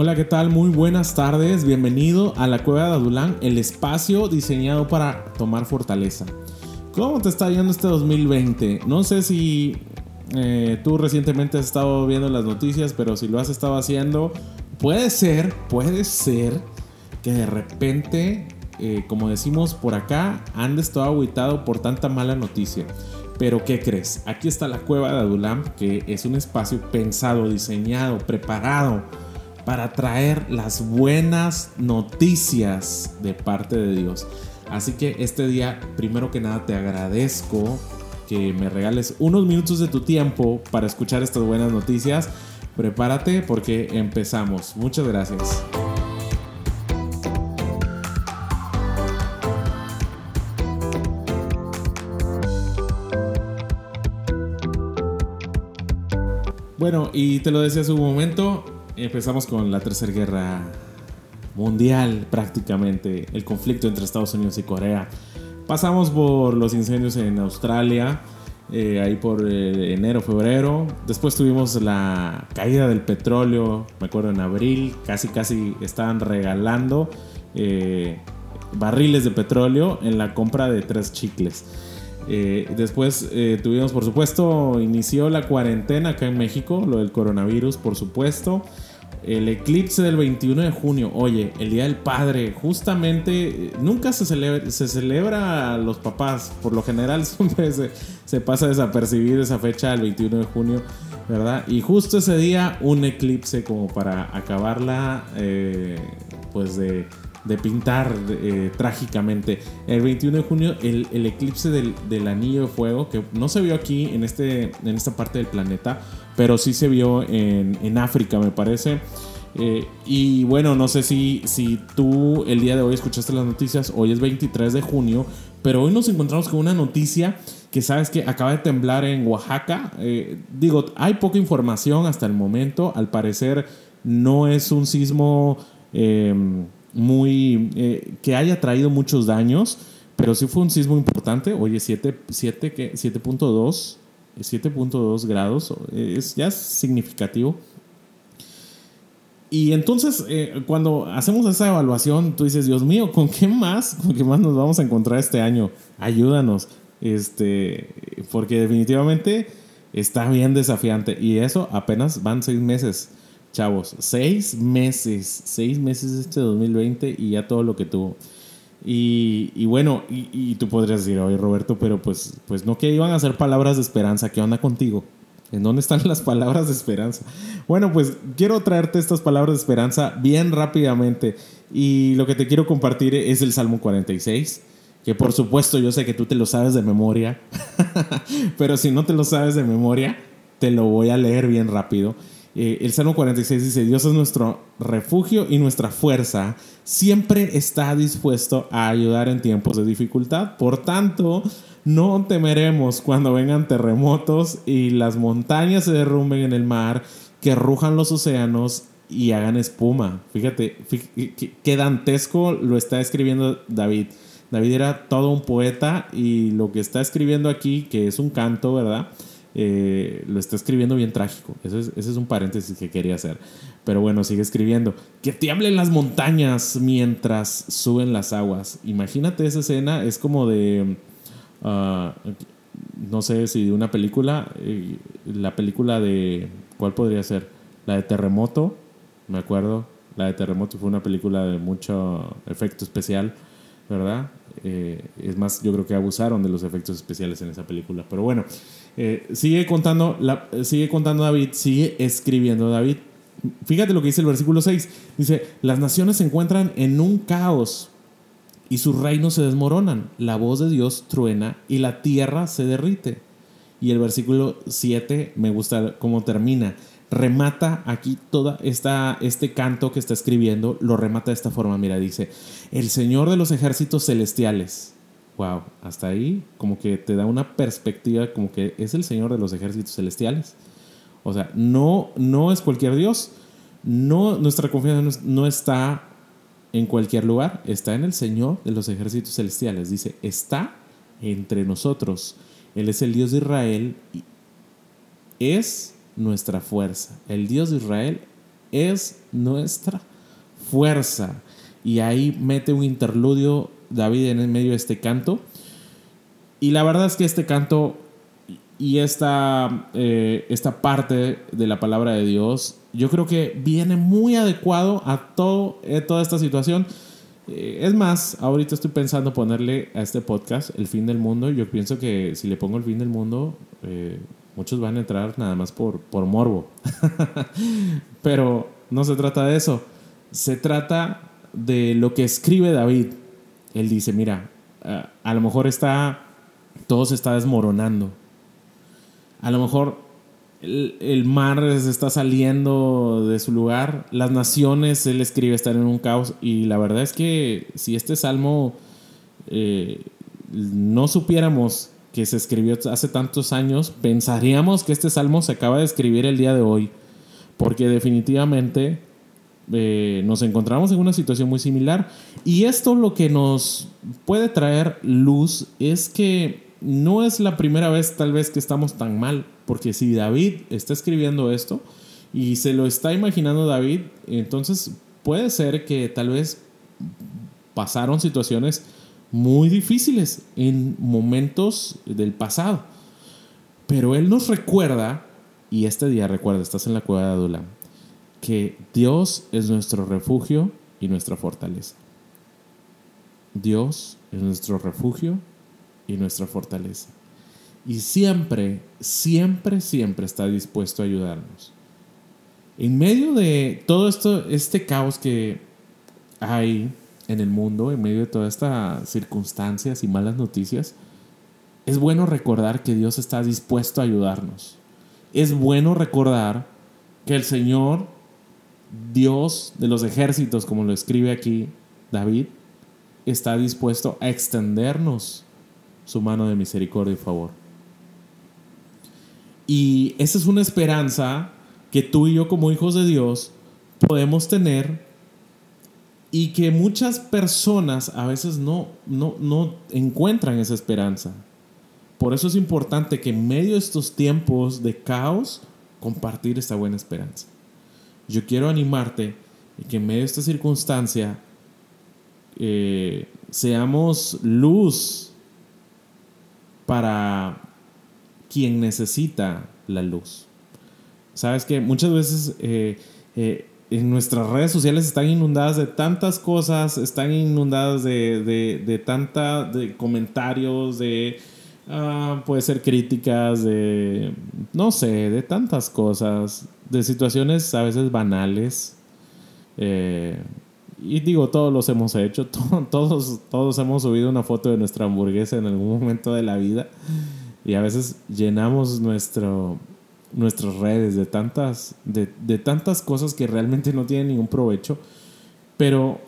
Hola, ¿qué tal? Muy buenas tardes. Bienvenido a la Cueva de Adulán, el espacio diseñado para tomar fortaleza. ¿Cómo te está yendo este 2020? No sé si eh, tú recientemente has estado viendo las noticias, pero si lo has estado haciendo, puede ser, puede ser que de repente, eh, como decimos por acá, andes todo aguitado por tanta mala noticia. Pero ¿qué crees? Aquí está la cueva de Adulam, que es un espacio pensado, diseñado, preparado para traer las buenas noticias de parte de Dios. Así que este día, primero que nada, te agradezco que me regales unos minutos de tu tiempo para escuchar estas buenas noticias. Prepárate porque empezamos. Muchas gracias. Bueno, y te lo decía hace un momento, empezamos con la Tercera Guerra Mundial prácticamente, el conflicto entre Estados Unidos y Corea. Pasamos por los incendios en Australia, eh, ahí por eh, enero, febrero. Después tuvimos la caída del petróleo, me acuerdo en abril, casi casi estaban regalando eh, barriles de petróleo en la compra de tres chicles. después tuvimos, por supuesto, inició la cuarentena acá en México, lo del coronavirus, por supuesto. El eclipse del 21 de junio, oye, el Día del Padre, justamente nunca se celebra, se celebra a los papás, por lo general siempre se, pasa desapercibido esa fecha el 21 de junio, ¿verdad? Y justo ese día un eclipse como para acabarla, eh, pues de, pintar eh, trágicamente. El 21 de junio el, eclipse del, del, anillo de fuego, que no se vio aquí en, este, en esta parte del planeta, pero sí se vio en, África, me parece. Eh, y bueno, no sé si, si tú el día de hoy escuchaste las noticias, hoy es 23 de junio, pero hoy nos encontramos con una noticia que sabes que acaba de temblar en Oaxaca. Eh, digo, hay poca información hasta el momento, al parecer no es un sismo em, muy eh, que haya traído muchos daños, pero sí fue un sismo importante, oye, 7.2 7.2 grados, es ya significativo. Y entonces, eh, cuando hacemos esa evaluación, tú dices, Dios mío, ¿con qué más? ¿Con qué más nos vamos a encontrar este año? Ayúdanos. Este, porque definitivamente está bien desafiante. Y eso apenas van seis meses, chavos. Seis meses. Seis meses este 2020 y ya todo lo que tuvo. Y, bueno, y, tú podrías decir, oye Roberto, pero pues, pues no que iban a ser palabras de esperanza, ¿qué onda contigo? ¿En dónde están las palabras de esperanza? Bueno, pues quiero traerte estas palabras de esperanza bien rápidamente. Y lo que te quiero compartir es el Salmo 46, que por supuesto yo sé que tú te lo sabes de memoria, pero si no te lo sabes de memoria, te lo voy a leer bien rápido. Eh, el Salmo 46 dice, Dios es nuestro refugio y nuestra fuerza, siempre está dispuesto a ayudar en tiempos de dificultad. Por tanto, no temeremos cuando vengan terremotos y las montañas se derrumben en el mar, que rujan los océanos y hagan espuma. Fíjate, qué dantesco lo está escribiendo David. David era todo un poeta y lo que está escribiendo aquí, que es un canto, ¿verdad? Eh, lo está escribiendo bien trágico. Eso es, ese es un paréntesis que quería hacer. Pero bueno, sigue escribiendo. Que tiemblen las montañas mientras suben las aguas. Imagínate esa escena, es como de... Ah, no sé si de una película. Eh, la película de... ¿Cuál podría ser? La de Terremoto, me acuerdo. La de Terremoto fue una película de mucho efecto especial, ¿verdad? Eh, es más, yo creo que abusaron de los efectos especiales en esa película. Pero bueno, eh, sigue, contando la, sigue contando David, sigue escribiendo David. Fíjate lo que dice el versículo 6. Dice, las naciones se encuentran en un caos y sus reinos se desmoronan. La voz de Dios truena y la tierra se derrite. Y el versículo 7 me gusta cómo termina. Remata aquí toda esta, este canto que está escribiendo, lo remata de esta forma. Mira, dice, el Señor de los ejércitos celestiales wow, hasta ahí como que te da una perspectiva como que es el Señor de los ejércitos celestiales. O sea, no, no es cualquier Dios. No, nuestra confianza no está en cualquier lugar, está en el Señor de los ejércitos celestiales. Dice, está entre nosotros. Él es el Dios de Israel y es nuestra fuerza. El Dios de Israel es nuestra fuerza. Y ahí mete un interludio David en el medio de este canto. Y la verdad es que este canto y esta, eh, esta parte de la palabra de Dios, yo creo que viene muy adecuado a todo, eh, toda esta situación. Eh, es más, ahorita estoy pensando ponerle a este podcast el fin del mundo. Yo pienso que si le pongo el fin del mundo, muchos van a entrar nada más por, por morbo. Pero no se trata de eso. Se trata de lo que escribe David. Él dice, mira, a lo mejor está, todo se está desmoronando. A lo mejor el, mar está saliendo de su lugar, las naciones, él escribe, están en un caos y la verdad es que si este salmo eh, no supiéramos que se escribió hace tantos años, pensaríamos que este salmo se acaba de escribir el día de hoy, porque definitivamente eh, nos encontramos en una situación muy similar. Y esto lo que nos puede traer luz es que no es la primera vez tal vez que estamos tan mal, porque si David está escribiendo esto y se lo está imaginando David, entonces puede ser que tal vez pasaron situaciones muy difíciles en momentos del pasado. Pero él nos recuerda, y este día recuerda, estás en la cueva de Adulam, que Dios es nuestro refugio y nuestra fortaleza. Dios es nuestro refugio y nuestra fortaleza. Y siempre, siempre, siempre está dispuesto a ayudarnos. En medio de todo esto, este caos que hay en el mundo, en medio de todas estas circunstancias y malas noticias, es bueno recordar que Dios está dispuesto a ayudarnos. Es bueno recordar que el Señor, Dios de los ejércitos, como lo escribe aquí David, está dispuesto a extendernos su mano de misericordia y favor. Y esa es una esperanza que tú y yo como hijos de Dios podemos tener y que muchas personas a veces no, no, no encuentran esa esperanza. Por eso es importante que en medio de estos tiempos de caos, compartir esta buena esperanza. Yo quiero animarte y que en medio de esta circunstancia eh, seamos luz para quien necesita la luz. Sabes que muchas veces eh, eh, en nuestras redes sociales están inundadas de tantas cosas, están inundadas de, de, tanta de comentarios, de ah, puede ser críticas, de no sé, de tantas cosas, de situaciones a veces banales. Eh, y digo, todos los hemos hecho, todos, todos hemos subido una foto de nuestra hamburguesa en algún momento de la vida y a veces llenamos nuestro, nuestras redes de tantas, de, tantas cosas que realmente no tienen ningún provecho, pero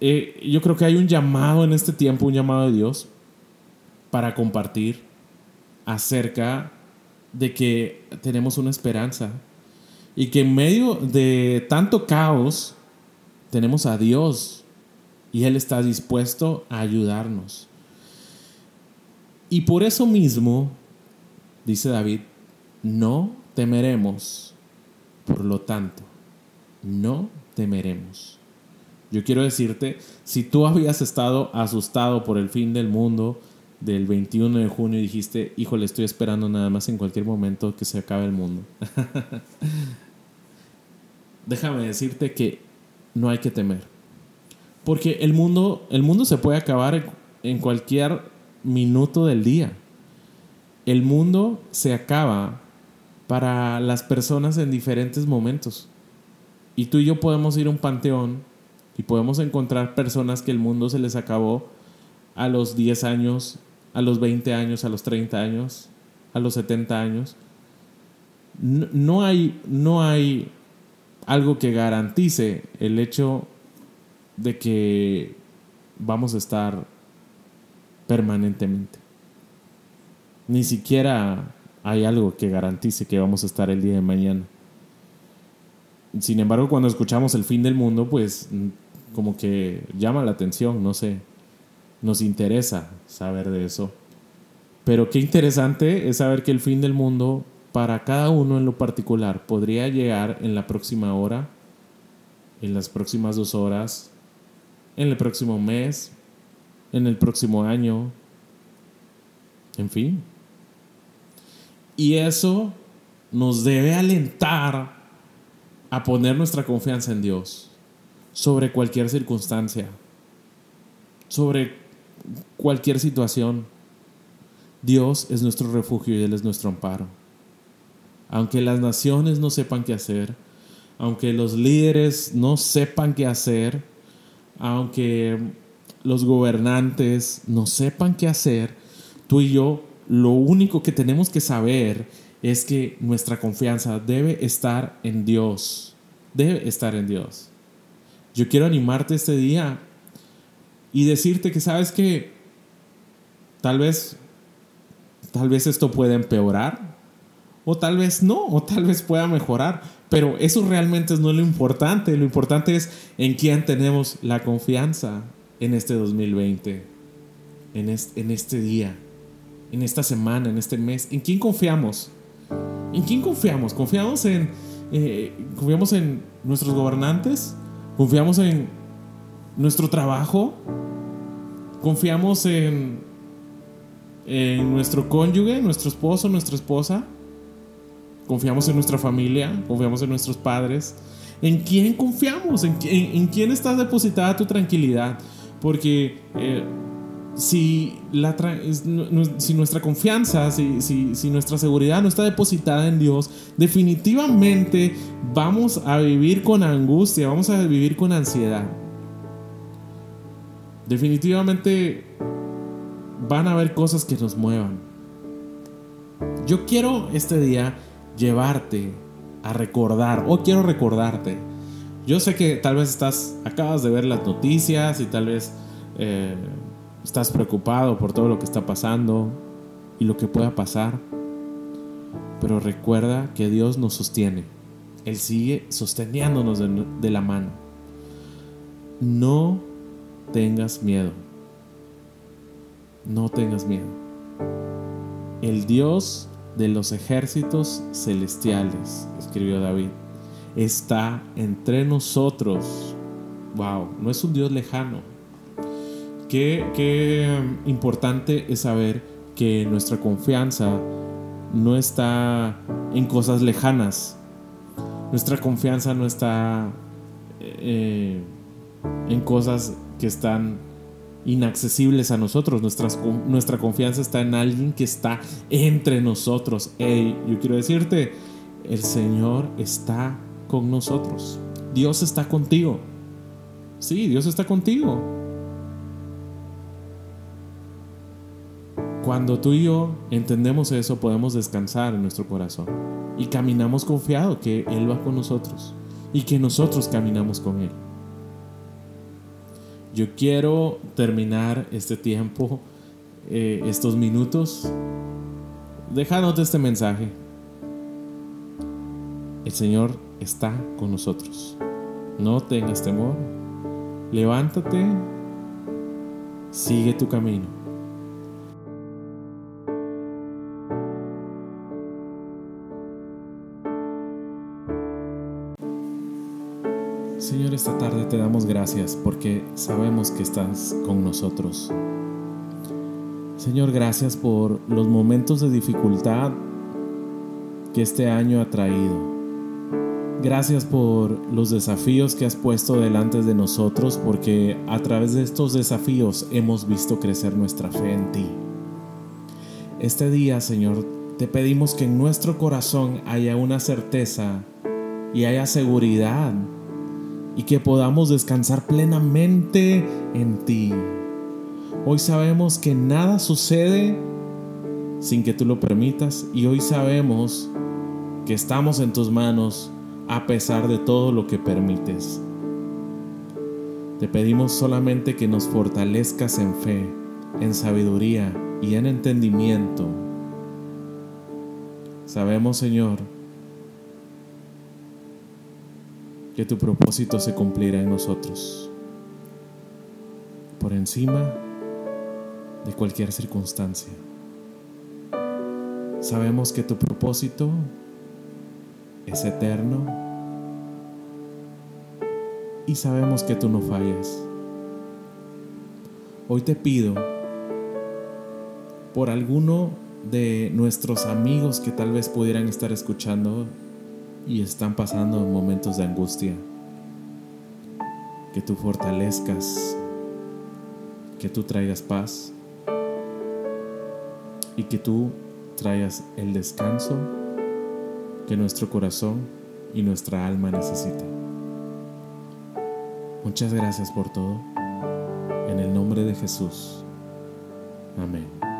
eh, yo creo que hay un llamado en este tiempo, un llamado de Dios para compartir acerca de que tenemos una esperanza y que en medio de tanto caos, tenemos a Dios y Él está dispuesto a ayudarnos. Y por eso mismo, dice David, no temeremos, por lo tanto, no temeremos. Yo quiero decirte, si tú habías estado asustado por el fin del mundo del 21 de junio y dijiste, híjole, estoy esperando nada más en cualquier momento que se acabe el mundo. Déjame decirte que no hay que temer. Porque el mundo, el mundo se puede acabar en cualquier minuto del día. El mundo se acaba para las personas en diferentes momentos. Y tú y yo podemos ir a un panteón y podemos encontrar personas que el mundo se les acabó a los 10 años, a los 20 años, a los 30 años, a los 70 años. No, hay, no hay algo que garantice el hecho de que vamos a estar permanentemente. Ni siquiera hay algo que garantice que vamos a estar el día de mañana. Sin embargo, cuando escuchamos el fin del mundo, pues como que llama la atención, no sé, nos interesa saber de eso. Pero qué interesante es saber que el fin del mundo para cada uno en lo particular podría llegar en la próxima hora, en las próximas dos horas, en el próximo mes, en el próximo año, en fin. Y eso nos debe alentar a poner nuestra confianza en Dios sobre cualquier circunstancia, sobre cualquier situación. Dios es nuestro refugio y Él es nuestro amparo. Aunque las naciones no sepan qué hacer, aunque los líderes no sepan qué hacer, aunque los gobernantes no sepan qué hacer, tú y yo lo único que tenemos que saber es que nuestra confianza debe estar en Dios. Debe estar en Dios. Yo quiero animarte este día y decirte que sabes que tal vez tal vez esto pueda empeorar o tal vez no, o tal vez pueda mejorar, pero eso realmente no es lo importante, lo importante es en quién tenemos la confianza en este 2020, en este, en este día, en esta semana, en este mes, ¿en quién confiamos? ¿En quién confiamos? ¿Confiamos en, eh, confiamos en nuestros gobernantes? ¿Confiamos en nuestro trabajo? ¿Confiamos en, en nuestro cónyuge, nuestro esposo, nuestra esposa? ¿Confiamos en nuestra familia? ¿Confiamos en nuestros padres? ¿En quién confiamos? ¿En, en, quién está depositada tu tranquilidad? Porque eh, si, la si nuestra confianza, si, si, si, nuestra seguridad no está depositada en Dios, definitivamente vamos a vivir con angustia, vamos a vivir con ansiedad. Definitivamente van a haber cosas que nos muevan. Yo quiero este día llevarte a recordar, o quiero recordarte. Yo sé que tal vez estás, acabas de ver las noticias y tal vez... Eh, estás preocupado por todo lo que está pasando y lo que pueda pasar, pero recuerda que Dios nos sostiene. Él sigue sosteniéndonos de, la mano. No tengas miedo. No tengas miedo. El Dios de los ejércitos celestiales, escribió David, está entre nosotros. Wow, no es un Dios lejano, Qué, um, importante es saber que nuestra confianza no está en cosas lejanas. Nuestra confianza no está eh, en cosas que están inaccesibles a nosotros. Nuestra, confianza está en alguien que está entre nosotros. Hey, yo quiero decirte, el Señor está con nosotros. Dios está contigo. Sí, Dios está contigo. Cuando tú y yo entendemos eso, podemos descansar en nuestro corazón y caminamos confiado que Él va con nosotros y que nosotros caminamos con Él. Yo quiero terminar este tiempo, eh, estos minutos, dejándote este mensaje. El Señor está con nosotros. No tengas temor. Levántate. Sigue tu camino. Esta tarde te damos gracias porque sabemos que estás con nosotros. Señor, gracias por los momentos de dificultad que este año ha traído. Gracias por los desafíos que has puesto delante de nosotros porque a través de estos desafíos hemos visto crecer nuestra fe en ti. Este día, Señor, te pedimos que en nuestro corazón haya una certeza y haya seguridad y que podamos descansar plenamente en ti. Hoy sabemos que nada sucede sin que tú lo permitas y hoy sabemos que estamos en tus manos a pesar de todo lo que permites. Te pedimos solamente que nos fortalezcas en fe, en sabiduría y en entendimiento. Sabemos, Señor, que tu propósito se cumplirá en nosotros, por encima de cualquier circunstancia. Sabemos que tu propósito es eterno y sabemos que tú no fallas. Hoy te pido por alguno de nuestros amigos que tal vez pudieran estar escuchando y están pasando momentos de angustia, que tú fortalezcas, que tú traigas paz y que tú traigas el descanso que nuestro corazón y nuestra alma necesitan. Muchas gracias por todo. En el nombre de Jesús. Amén.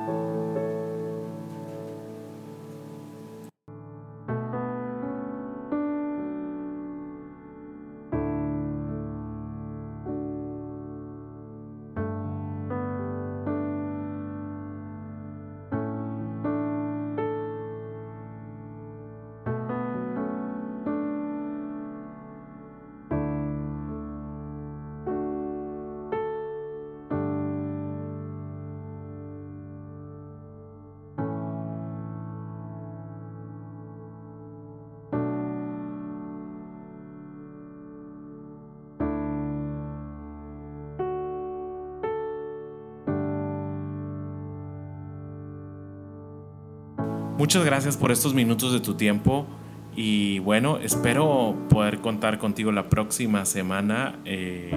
Muchas gracias por estos minutos de tu tiempo y bueno, espero poder contar contigo la próxima semana. Eh,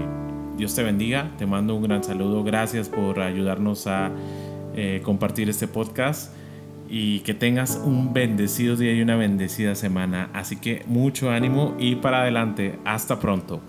Dios te bendiga, te mando un gran saludo, gracias por ayudarnos a eh, compartir este podcast y que tengas un bendecido día y una bendecida semana. Así que mucho ánimo y para adelante, hasta pronto.